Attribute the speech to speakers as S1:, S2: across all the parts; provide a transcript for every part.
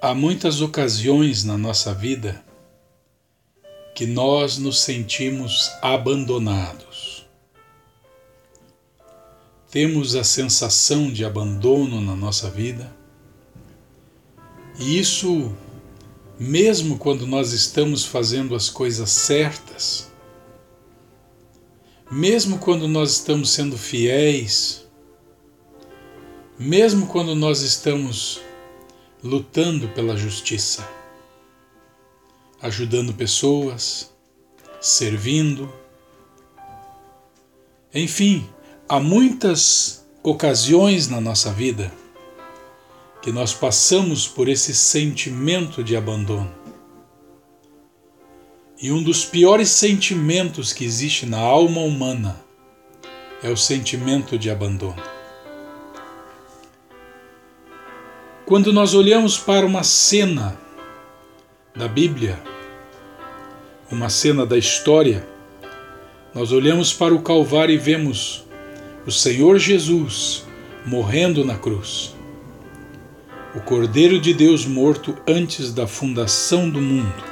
S1: Há muitas ocasiões na nossa vida que nós nos sentimos abandonados. Temos a sensação de abandono na nossa vida, e isso, mesmo quando nós estamos fazendo as coisas certas, mesmo quando nós estamos sendo fiéis, mesmo quando nós estamos lutando pela justiça, ajudando pessoas, servindo. Enfim, há muitas ocasiões na nossa vida que nós passamos por esse sentimento de abandono. E um dos piores sentimentos que existe na alma humana é o sentimento de abandono. Quando nós olhamos para uma cena da Bíblia, uma cena da história, nós olhamos para o Calvário e vemos o Senhor Jesus morrendo na cruz. O Cordeiro de Deus morto antes da fundação do mundo,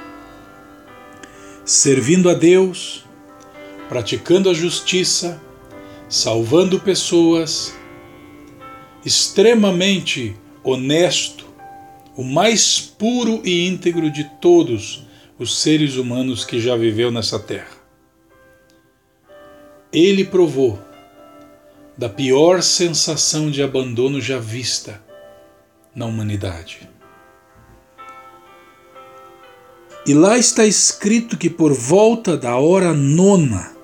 S1: servindo a Deus, praticando a justiça, salvando pessoas, extremamente honesto, o mais puro e íntegro de todos os seres humanos que já viveu nessa terra. Ele provou da pior sensação de abandono já vista na humanidade. E lá está escrito que por volta da hora nona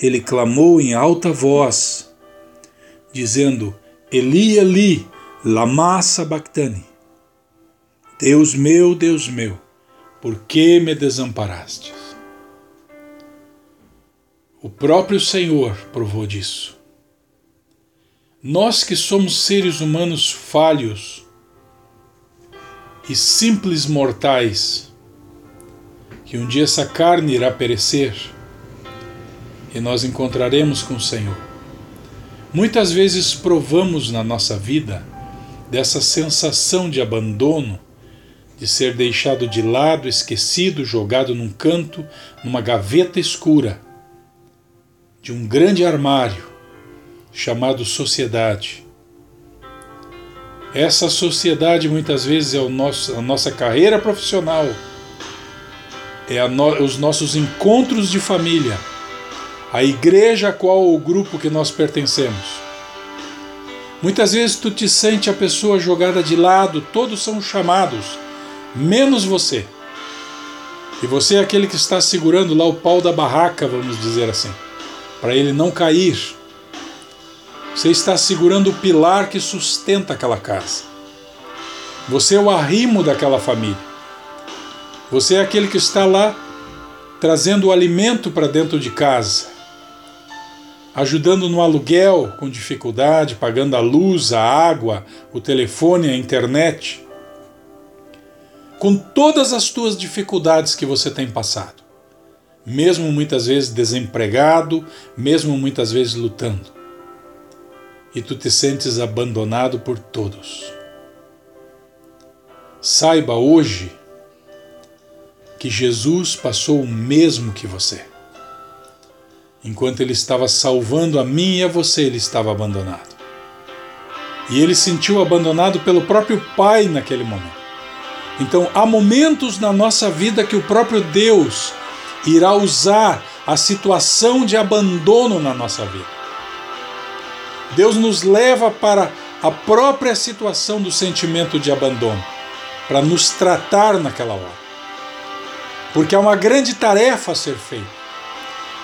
S1: ele clamou em alta voz, dizendo: Eli, Eli, Lama Sabachthani. Deus meu, Deus meu, por que me desamparastes? O próprio Senhor provou disso. Nós que somos seres humanos falhos e simples mortais, que um dia essa carne irá perecer e nós encontraremos com o Senhor. Muitas vezes provamos na nossa vida dessa sensação de abandono, de ser deixado de lado, esquecido, jogado num canto, numa gaveta escura, de um grande armário chamado sociedade. Essa sociedade muitas vezes é nosso, a nossa carreira profissional, é no, os nossos encontros de família, a igreja a qual o grupo que nós pertencemos. Muitas vezes tu te sente a pessoa jogada de lado, todos são chamados, menos você. E você é aquele que está segurando lá o pau da barraca, vamos dizer assim, para ele não cair. Você está segurando o pilar que sustenta aquela casa. Você é o arrimo daquela família. Você é aquele que está lá trazendo o alimento para dentro de casa ajudando no aluguel com dificuldade, pagando a luz, a água, o telefone, a internet. Com todas as tuas dificuldades que você tem passado, mesmo muitas vezes desempregado, mesmo muitas vezes lutando. E tu te sentes abandonado por todos. Saiba hoje que Jesus passou o mesmo que você. Enquanto ele estava salvando a mim e a você, ele estava abandonado. E ele sentiu abandonado pelo próprio Pai naquele momento. Então, há momentos na nossa vida que o próprio Deus irá usar a situação de abandono na nossa vida. Deus nos leva para a própria situação do sentimento de abandono, para nos tratar naquela hora. Porque há uma grande tarefa a ser feita.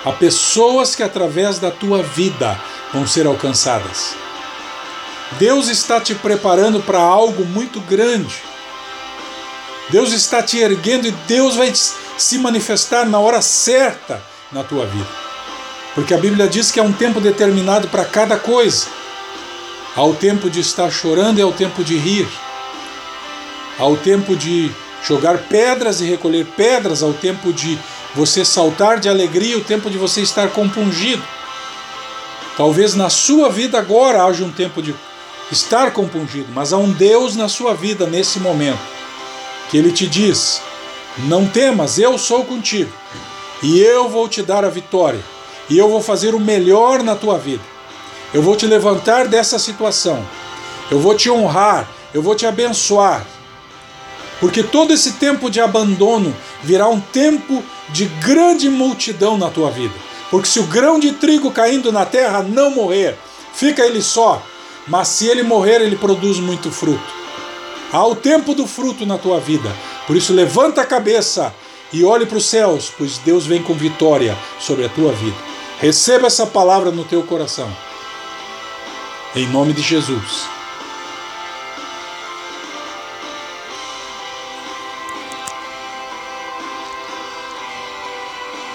S1: Há pessoas que através da tua vida vão ser alcançadas. Deus está te preparando para algo muito grande. Deus está te erguendo e Deus vai se manifestar na hora certa na tua vida. Porque a Bíblia diz que há um tempo determinado para cada coisa. Há o tempo de estar chorando e há o tempo de rir. Há o tempo de jogar pedras e recolher pedras, há o tempo de você saltar de alegria, o tempo de você estar compungido. Talvez na sua vida agora haja um tempo de estar compungido, mas há um Deus na sua vida nesse momento que ele te diz: Não temas, eu sou contigo, e eu vou te dar a vitória, e eu vou fazer o melhor na tua vida. Eu vou te levantar dessa situação, eu vou te honrar, eu vou te abençoar. Porque todo esse tempo de abandono virá um tempo de grande multidão na tua vida. Porque se o grão de trigo caindo na terra não morrer, fica ele só, mas se ele morrer, ele produz muito fruto. Há o tempo do fruto na tua vida. Por isso, levanta a cabeça e olhe para os céus, pois Deus vem com vitória sobre a tua vida. Receba essa palavra no teu coração. Em nome de Jesus.